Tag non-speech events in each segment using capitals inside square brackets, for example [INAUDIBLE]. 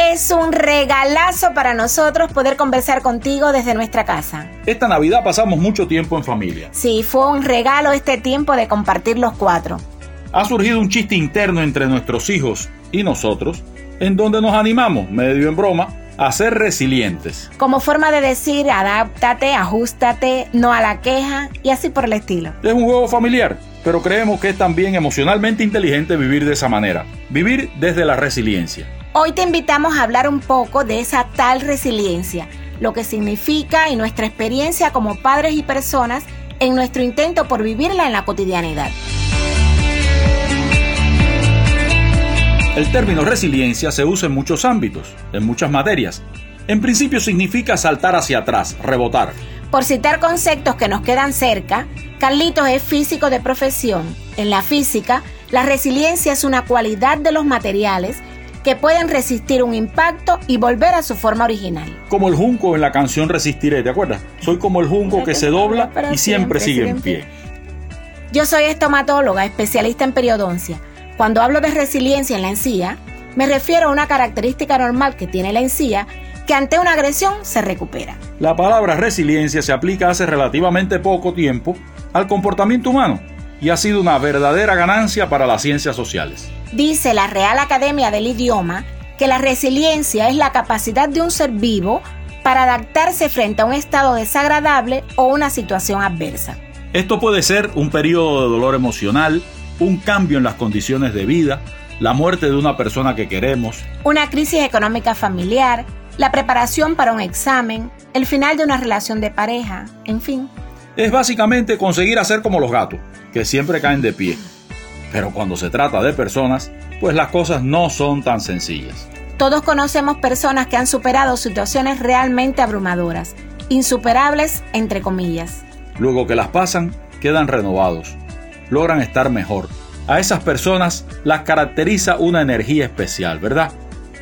Es un regalazo para nosotros poder conversar contigo desde nuestra casa. Esta Navidad pasamos mucho tiempo en familia. Sí, fue un regalo este tiempo de compartir los cuatro. Ha surgido un chiste interno entre nuestros hijos y nosotros, en donde nos animamos, medio en broma, a ser resilientes. Como forma de decir, adáptate, ajustate, no a la queja y así por el estilo. Es un juego familiar, pero creemos que es también emocionalmente inteligente vivir de esa manera, vivir desde la resiliencia. Hoy te invitamos a hablar un poco de esa tal resiliencia, lo que significa y nuestra experiencia como padres y personas en nuestro intento por vivirla en la cotidianidad. El término resiliencia se usa en muchos ámbitos, en muchas materias. En principio significa saltar hacia atrás, rebotar. Por citar conceptos que nos quedan cerca, Carlitos es físico de profesión. En la física, la resiliencia es una cualidad de los materiales que pueden resistir un impacto y volver a su forma original. Como el junco en la canción Resistiré, ¿te acuerdas? Soy como el junco que se dobla y siempre sigue en pie. Yo soy estomatóloga, especialista en periodoncia. Cuando hablo de resiliencia en la encía, me refiero a una característica normal que tiene la encía que ante una agresión se recupera. La palabra resiliencia se aplica hace relativamente poco tiempo al comportamiento humano y ha sido una verdadera ganancia para las ciencias sociales. Dice la Real Academia del Idioma que la resiliencia es la capacidad de un ser vivo para adaptarse frente a un estado desagradable o una situación adversa. Esto puede ser un periodo de dolor emocional, un cambio en las condiciones de vida, la muerte de una persona que queremos, una crisis económica familiar, la preparación para un examen, el final de una relación de pareja, en fin. Es básicamente conseguir hacer como los gatos, que siempre caen de pie. Pero cuando se trata de personas, pues las cosas no son tan sencillas. Todos conocemos personas que han superado situaciones realmente abrumadoras, insuperables entre comillas. Luego que las pasan, quedan renovados, logran estar mejor. A esas personas las caracteriza una energía especial, ¿verdad?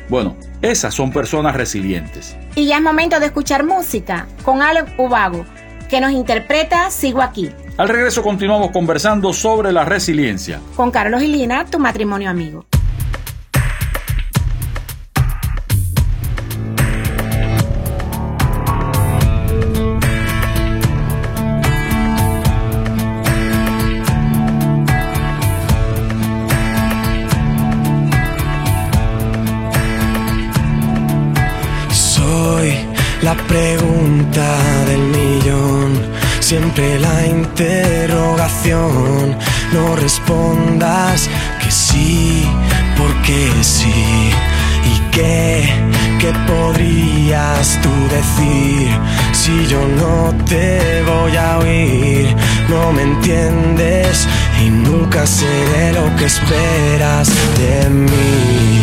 Bueno, esas son personas resilientes. Y ya es momento de escuchar música con Alex Ubago, que nos interpreta Sigo aquí. Al regreso continuamos conversando sobre la resiliencia. Con Carlos y Lina, tu matrimonio amigo. No respondas que sí, porque sí. ¿Y qué, qué podrías tú decir si yo no te voy a oír? No me entiendes y nunca seré lo que esperas de mí.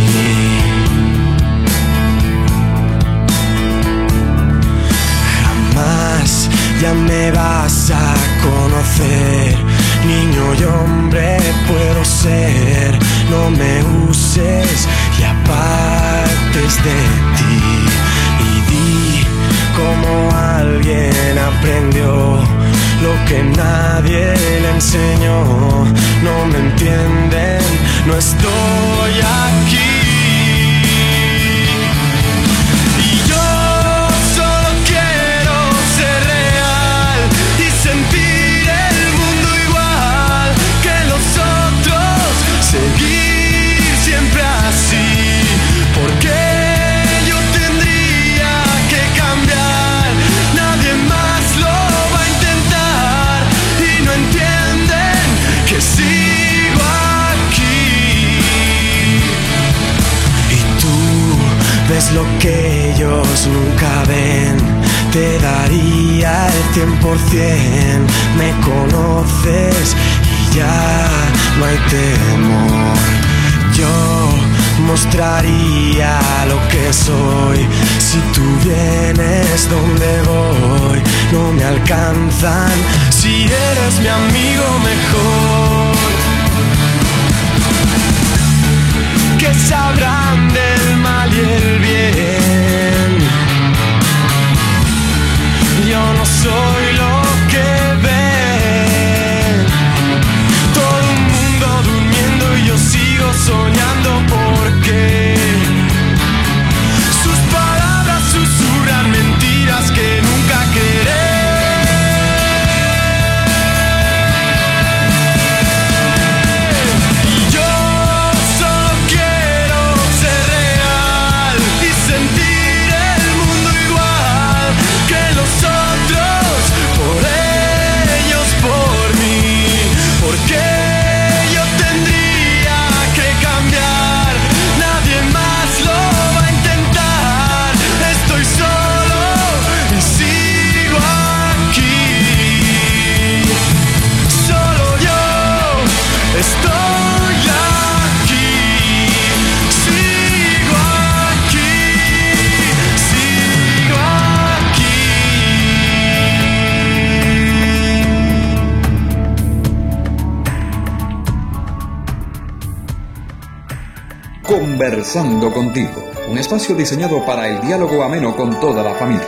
ya me vas a conocer. Niño y hombre puedo ser, no me uses y apartes de ti. Y di como alguien aprendió lo que nadie le enseñó. No me entienden, no estoy es lo que ellos nunca ven. Te daría el 100%, me conoces y ya no hay temor. Yo mostraría lo que soy si tú vienes donde voy. No me alcanzan si eres mi amigo mejor. Que sabrán del mal y el bien. Yo no soy lo que ven. Todo el mundo durmiendo y yo sigo soñando porque Conversando contigo, un espacio diseñado para el diálogo ameno con toda la familia.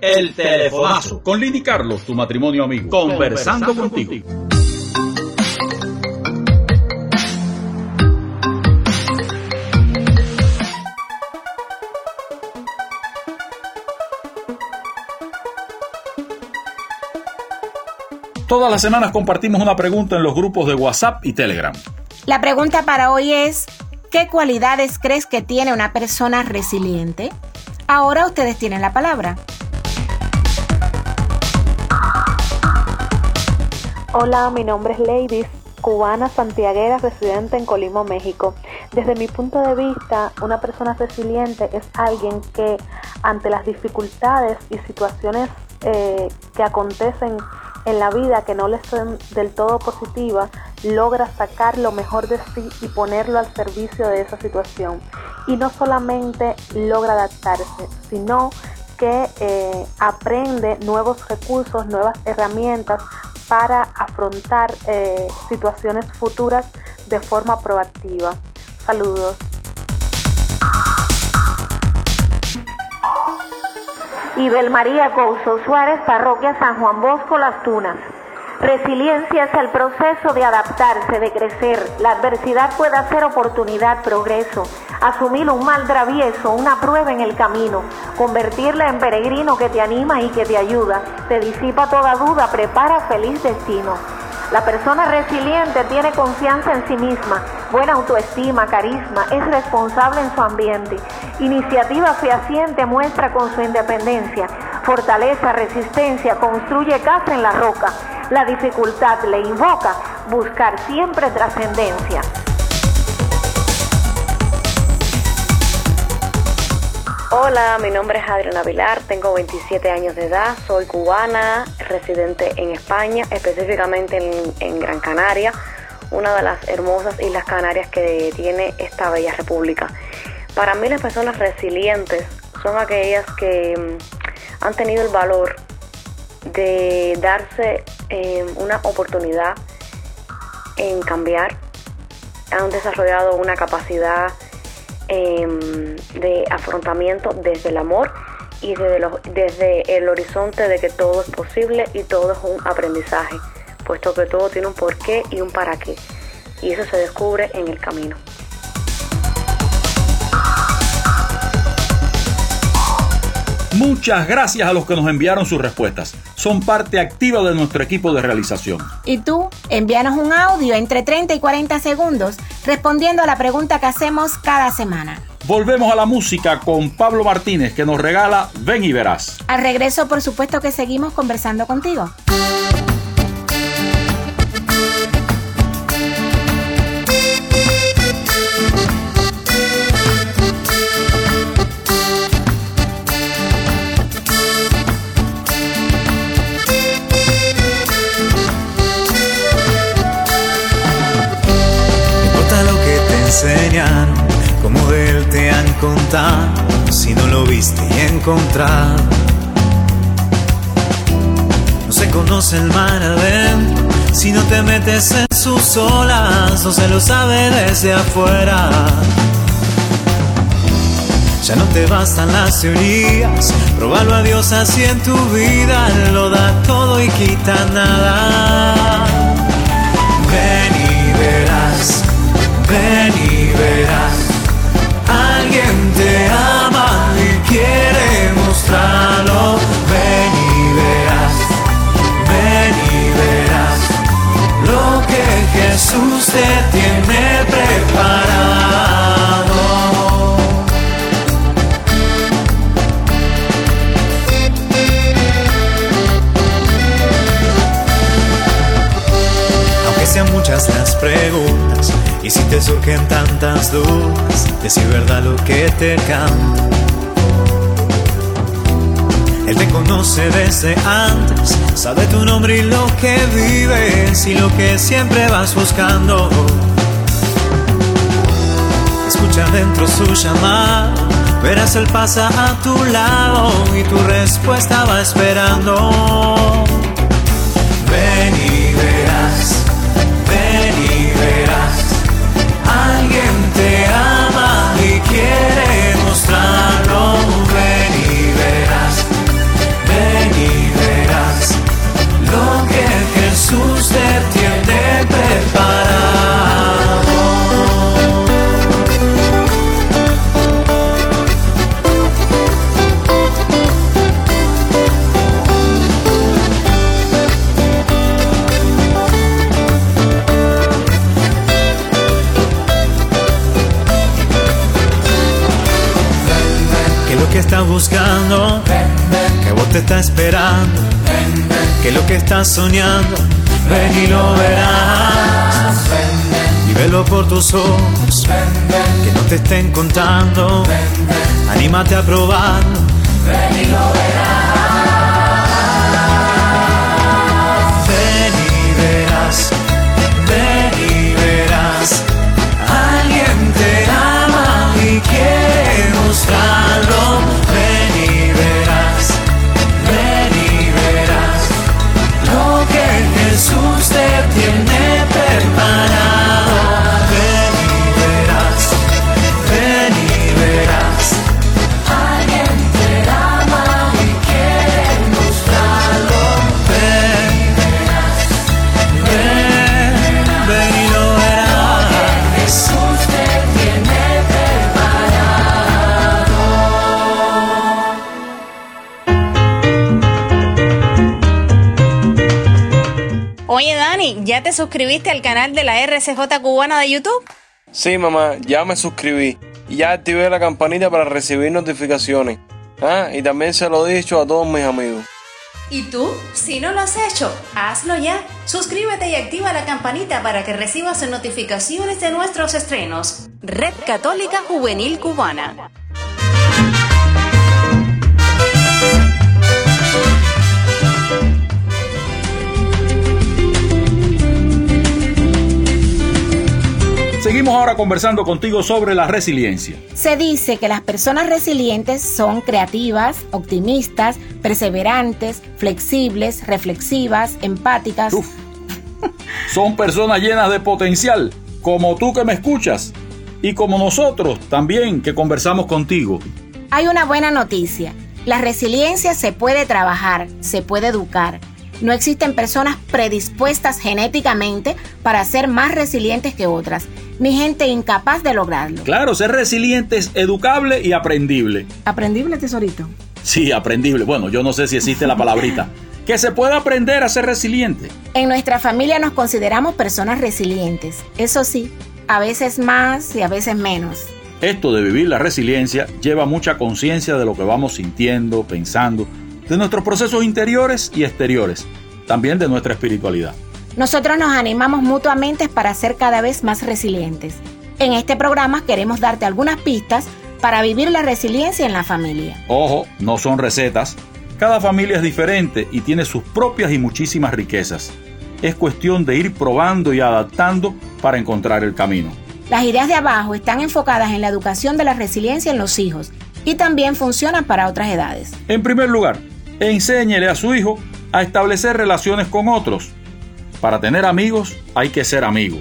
El telefonazo con Lini Carlos, tu matrimonio amigo. Conversando, contigo. Todas las semanas compartimos una pregunta en los grupos de WhatsApp y Telegram. La pregunta para hoy es, ¿qué cualidades crees que tiene una persona resiliente? Ahora ustedes tienen la palabra. Hola, mi nombre es Ladies, cubana santiaguera residente en Colima, México. Desde mi punto de vista, una persona resiliente es alguien que ante las dificultades y situaciones eh, que acontecen en la vida que no les son del todo positivas, logra sacar lo mejor de sí y ponerlo al servicio de esa situación. Y no solamente logra adaptarse, sino que eh, aprende nuevos recursos, nuevas herramientas para afrontar eh, situaciones futuras de forma proactiva. Saludos. Ibel María Couso Suárez, Parroquia San Juan Bosco, Las Tunas. Resiliencia es el proceso de adaptarse, de crecer. La adversidad puede ser oportunidad, progreso. Asumir un mal travieso, una prueba en el camino. Convertirla en peregrino que te anima y que te ayuda. Te disipa toda duda, prepara feliz destino. La persona resiliente tiene confianza en sí misma, buena autoestima, carisma, es responsable en su ambiente. Iniciativa fehaciente muestra con su independencia. Fortaleza, resistencia, construye casa en la roca. La dificultad le invoca, buscar siempre trascendencia. Hola, mi nombre es Adriana Vilar, tengo 27 años de edad, soy cubana, residente en España, específicamente en, Gran Canaria, una de las hermosas islas Canarias que tiene esta bella república. Para mí las personas resilientes son aquellas que mm, han tenido el valor de darse eh, una oportunidad en cambiar, han desarrollado una capacidad eh, de afrontamiento desde el amor y desde, desde el horizonte de que todo es posible y todo es un aprendizaje, puesto que todo tiene un porqué y un para qué, y eso se descubre en el camino. Muchas gracias a los que nos enviaron sus respuestas. Son parte activa de nuestro equipo de realización. Y tú, envíanos un audio entre 30 y 40 segundos respondiendo a la pregunta que hacemos cada semana. volvemos a la música con Pablo Martínez que nos regala Ven y verás. Al regreso, por supuesto que seguimos conversando contigo. Si no lo viste y encontrado. No se conoce el mar adentro si no te metes en sus olas, no se lo sabe desde afuera. Ya no te bastan las teorías, probalo a Dios así en tu vida, lo da todo y quita nada. Tantas dudas de si es verdad lo que te canta. Él te conoce desde antes, sabe tu nombre y lo que vives y lo que siempre vas buscando. Escucha dentro su llamada, verás él pasa a tu lado y tu respuesta va esperando. Te estás esperando, que lo que estás soñando, ven y lo verás. Y velo por tus ojos, que no te estén contando, anímate a probarlo, ven y lo verás. Suscribiste al canal de la RCJ cubana de YouTube? Sí, mamá, ya me suscribí y ya activé la campanita para recibir notificaciones. Ah, y también se lo he dicho a todos mis amigos. ¿Y tú? Si no lo has hecho, hazlo ya. Suscríbete y activa la campanita para que recibas notificaciones de nuestros estrenos. Red Católica Juvenil Cubana. Seguimos ahora conversando contigo sobre la resiliencia. Se dice que las personas resilientes son creativas, optimistas, perseverantes, flexibles, reflexivas, empáticas. Uf. Son personas llenas de potencial, como tú que me escuchas y como nosotros también que conversamos contigo. Hay una buena noticia. La resiliencia se puede trabajar, se puede educar. No existen personas predispuestas genéticamente para ser más resilientes que otras, ni gente incapaz de lograrlo. Claro, ser resiliente es educable y aprendible. ¿Aprendible, tesorito? Sí, aprendible. Bueno, yo no sé si existe la palabrita. [LAUGHS] que se puede aprender a ser resiliente. En nuestra familia nos consideramos personas resilientes. Eso sí, a veces más y a veces menos. Esto de vivir la resiliencia lleva mucha conciencia de lo que vamos sintiendo, pensando, de nuestros procesos interiores y exteriores, también de nuestra espiritualidad. Nosotros nos animamos mutuamente para ser cada vez más resilientes. En este programa queremos darte algunas pistas para vivir la resiliencia en la familia. Ojo, no son recetas. Cada familia es diferente y tiene sus propias y muchísimas riquezas. Es cuestión de ir probando y adaptando para encontrar el camino. Las ideas de abajo están enfocadas en la educación de la resiliencia en los hijos y también funcionan para otras edades. En primer lugar, enséñele a su hijo a establecer relaciones con otros. Para tener amigos hay que ser amigo.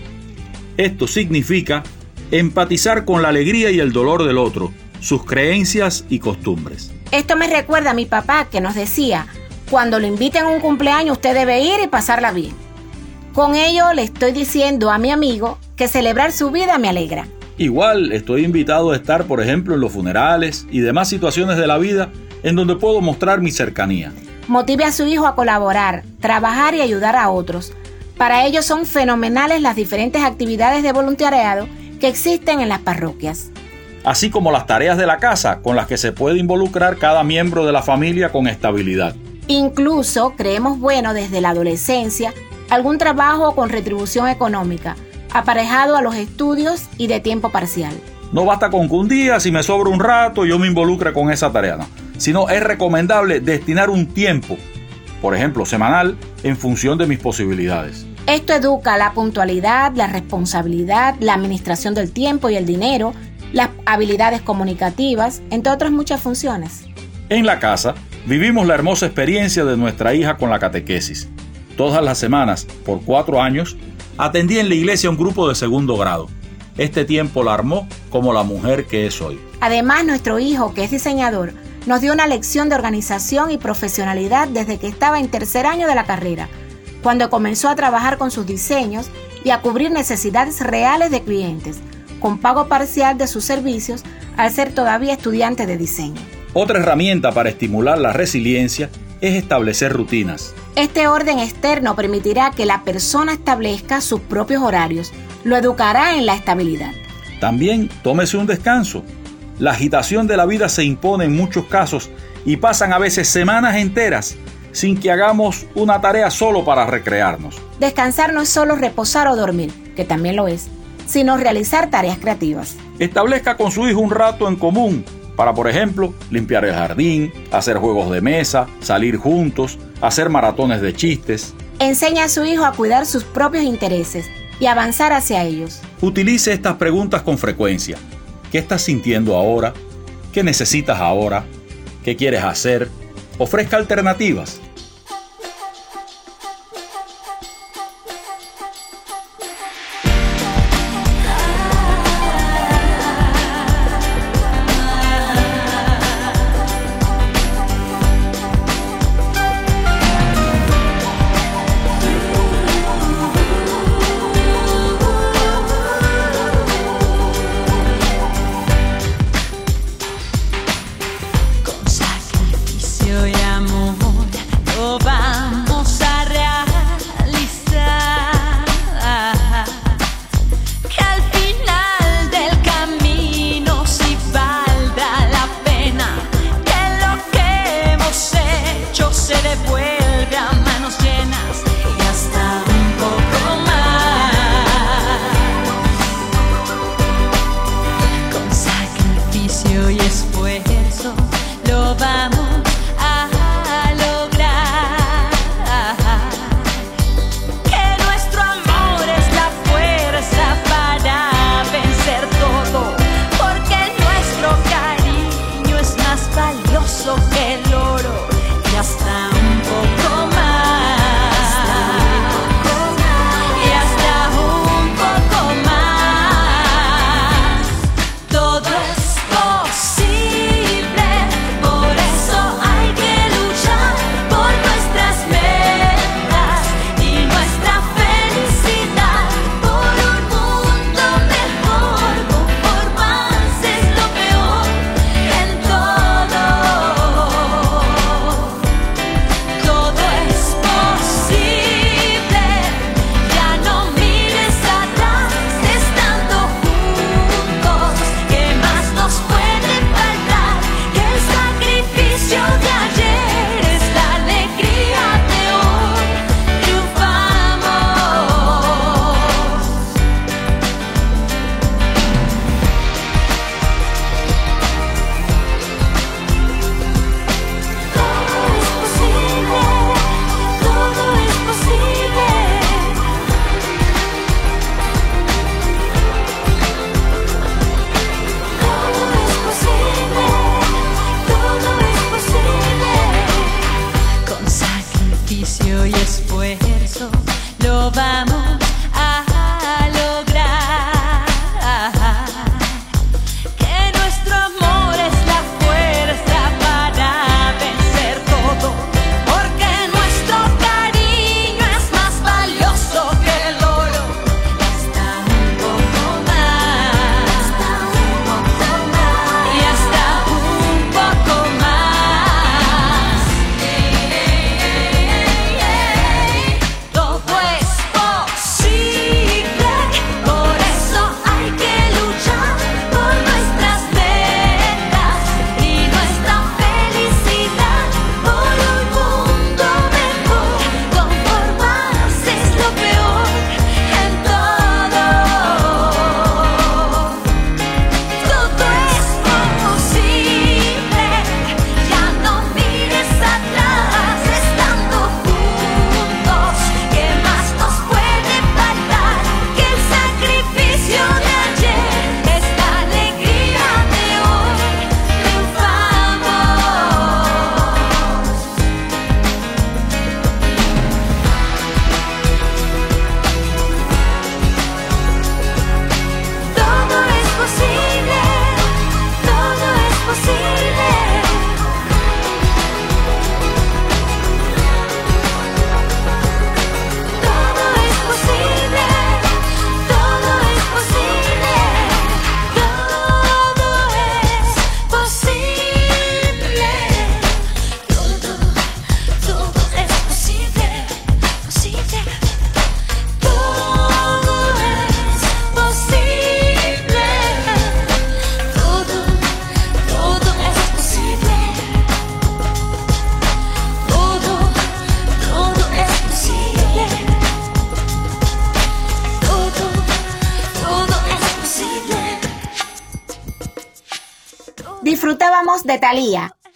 Esto significa empatizar con la alegría y el dolor del otro, sus creencias y costumbres. Esto me recuerda a mi papá que nos decía, cuando lo inviten a un cumpleaños usted debe ir y pasarla bien. Con ello le estoy diciendo a mi amigo que celebrar su vida me alegra. Igual estoy invitado a estar, por ejemplo, en los funerales y demás situaciones de la vida en donde puedo mostrar mi cercanía. Motive a su hijo a colaborar, trabajar y ayudar a otros. Para ello son fenomenales las diferentes actividades de voluntariado que existen en las parroquias. Así como las tareas de la casa con las que se puede involucrar cada miembro de la familia con estabilidad. Incluso creemos bueno desde la adolescencia algún trabajo con retribución económica, aparejado a los estudios y de tiempo parcial. No basta con que un día, si me sobra un rato, yo me involucre con esa tarea, no. Sino es recomendable destinar un tiempo, por ejemplo, semanal, en función de mis posibilidades. Esto educa la puntualidad, la responsabilidad, la administración del tiempo y el dinero, las habilidades comunicativas, entre otras muchas funciones. En la casa, vivimos la hermosa experiencia de nuestra hija con la catequesis. Todas las semanas, por cuatro años, atendí en la iglesia un grupo de segundo grado. Este tiempo la armó como la mujer que es hoy. Además, nuestro hijo, que es diseñador, nos dio una lección de organización y profesionalidad desde que estaba en tercer año de la carrera, cuando comenzó a trabajar con sus diseños y a cubrir necesidades reales de clientes, con pago parcial de sus servicios al ser todavía estudiante de diseño. Otra herramienta para estimular la resiliencia es establecer rutinas. Este orden externo permitirá que la persona establezca sus propios horarios, lo educará en la estabilidad. También tómese un descanso. La agitación de la vida se impone en muchos casos y pasan a veces semanas enteras sin que hagamos una tarea solo para recrearnos. Descansar no es solo reposar o dormir, que también lo es, sino realizar tareas creativas. Establezca con su hijo un rato en común para, por ejemplo, limpiar el jardín, hacer juegos de mesa, salir juntos, hacer maratones de chistes. Enseña a su hijo a cuidar sus propios intereses y avanzar hacia ellos. Utilice estas preguntas con frecuencia. ¿Qué estás sintiendo ahora? ¿Qué necesitas ahora? ¿Qué quieres hacer? Ofrezca alternativas.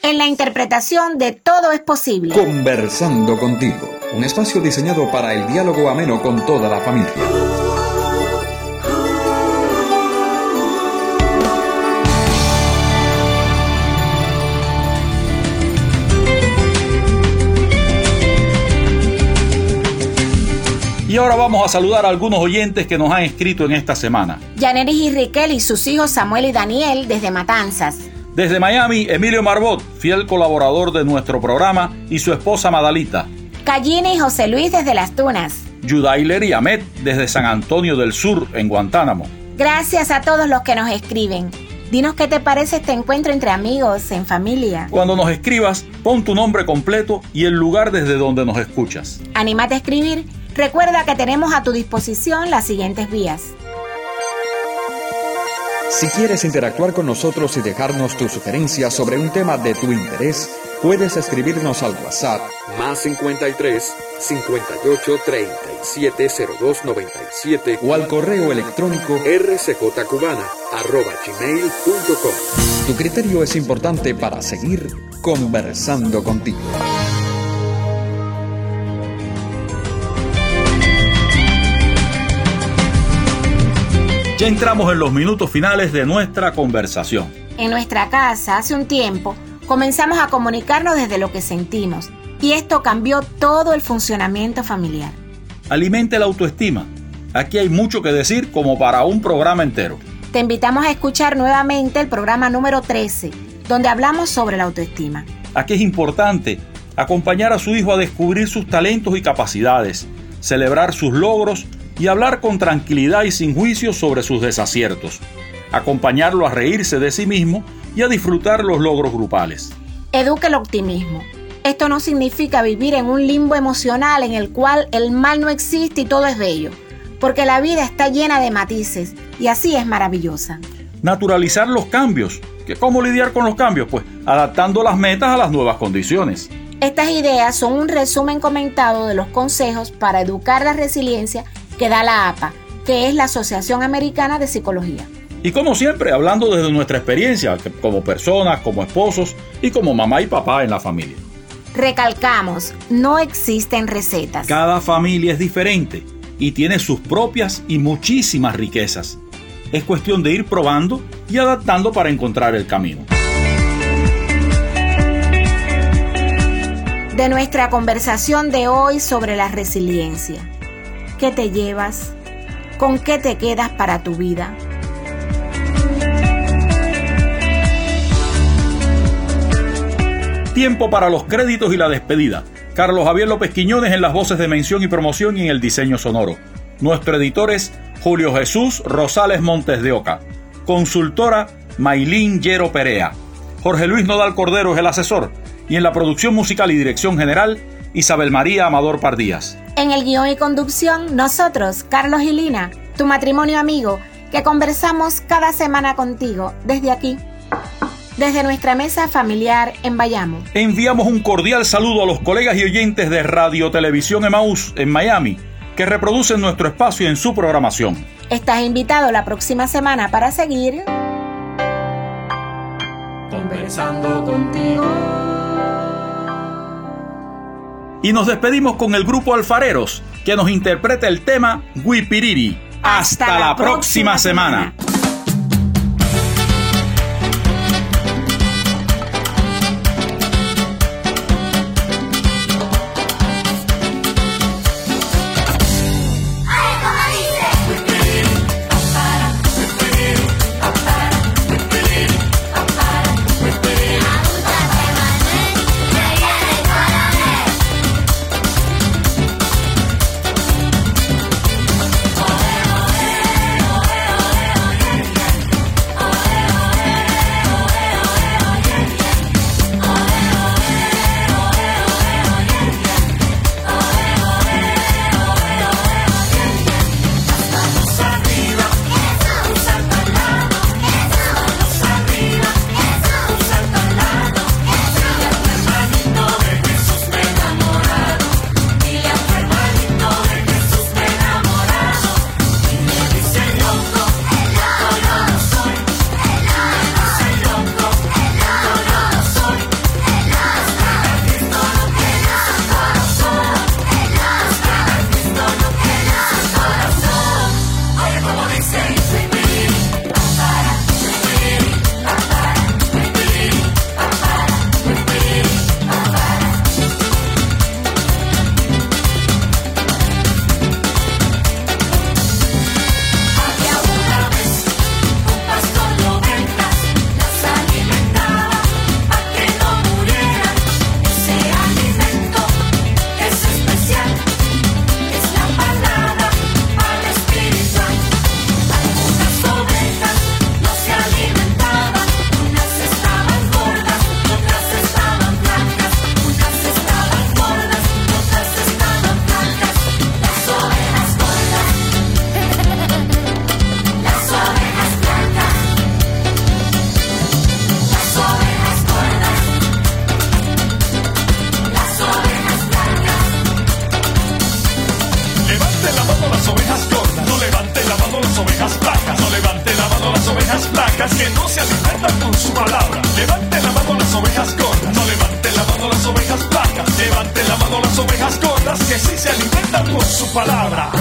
En la interpretación de Todo es posible. Conversando contigo, un espacio diseñado para el diálogo ameno con toda la familia. Y ahora vamos a saludar a algunos oyentes que nos han escrito en esta semana. Yaneris y Riquel y sus hijos Samuel y Daniel desde Matanzas. Desde Miami, Emilio Marbot, fiel colaborador de nuestro programa, y su esposa Madalita. Cayine y José Luis desde Las Tunas. Judailer y Ahmed desde San Antonio del Sur, en Guantánamo. Gracias a todos los que nos escriben. Dinos qué te parece este encuentro entre amigos, en familia. Cuando nos escribas, pon tu nombre completo y el lugar desde donde nos escuchas. Anímate a escribir. Recuerda que tenemos a tu disposición las siguientes vías. Si quieres interactuar con nosotros y dejarnos tu sugerencia sobre un tema de tu interés, puedes escribirnos al WhatsApp más 53 58 37 02 97 o al correo electrónico rcjcubana arroba gmail.com. Tu criterio es importante para seguir conversando contigo. Ya entramos en los minutos finales de nuestra conversación. En nuestra casa, hace un tiempo, comenzamos a comunicarnos desde lo que sentimos y esto cambió todo el funcionamiento familiar. Alimente la autoestima. Aquí hay mucho que decir como para un programa entero. Te invitamos a escuchar nuevamente el programa número 13, donde hablamos sobre la autoestima. Aquí es importante acompañar a su hijo a descubrir sus talentos y capacidades, celebrar sus logros y hablar con tranquilidad y sin juicio sobre sus desaciertos, acompañarlo a reírse de sí mismo y a disfrutar los logros grupales. Educa el optimismo. Esto no significa vivir en un limbo emocional en el cual el mal no existe y todo es bello, porque la vida está llena de matices y así es maravillosa. Naturalizar los cambios. ¿Que ¿Cómo lidiar con los cambios? Pues adaptando las metas a las nuevas condiciones. Estas ideas son un resumen comentado de los consejos para educar la resiliencia que da la APA, que es la Asociación Americana de Psicología. Y como siempre, hablando desde nuestra experiencia, como personas, como esposos y como mamá y papá en la familia. Recalcamos, no existen recetas. Cada familia es diferente y tiene sus propias y muchísimas riquezas. Es cuestión de ir probando y adaptando para encontrar el camino. De nuestra conversación de hoy sobre la resiliencia. ¿Qué te llevas? ¿Con qué te quedas para tu vida? Tiempo para los créditos y la despedida. Carlos Javier López Quiñones en las voces de mención y promoción y en el diseño sonoro. Nuestro editor es Julio Jesús Rosales Montes de Oca. Consultora Mailín Yero Perea. Jorge Luis Nodal Cordero es el asesor. Y en la producción musical y dirección general, Isabel María Amador Pardías. En el guion y conducción, nosotros, Carlos y Lina, tu matrimonio amigo, que conversamos cada semana contigo desde aquí desde nuestra mesa familiar en Bayamo. Enviamos un cordial saludo a los colegas y oyentes de Radio Televisión Emaús en Miami, que reproducen nuestro espacio en su programación. Estás invitado la próxima semana para seguir conversando contigo. Y nos despedimos con el grupo Alfareros, que nos interpreta el tema Guipiriri. Hasta, la, próxima, semana. Su palabra. Levante la mano las ovejas gordas. No levante la mano las ovejas flacas. Levante la mano las ovejas gordas que sí se alimentan con su palabra.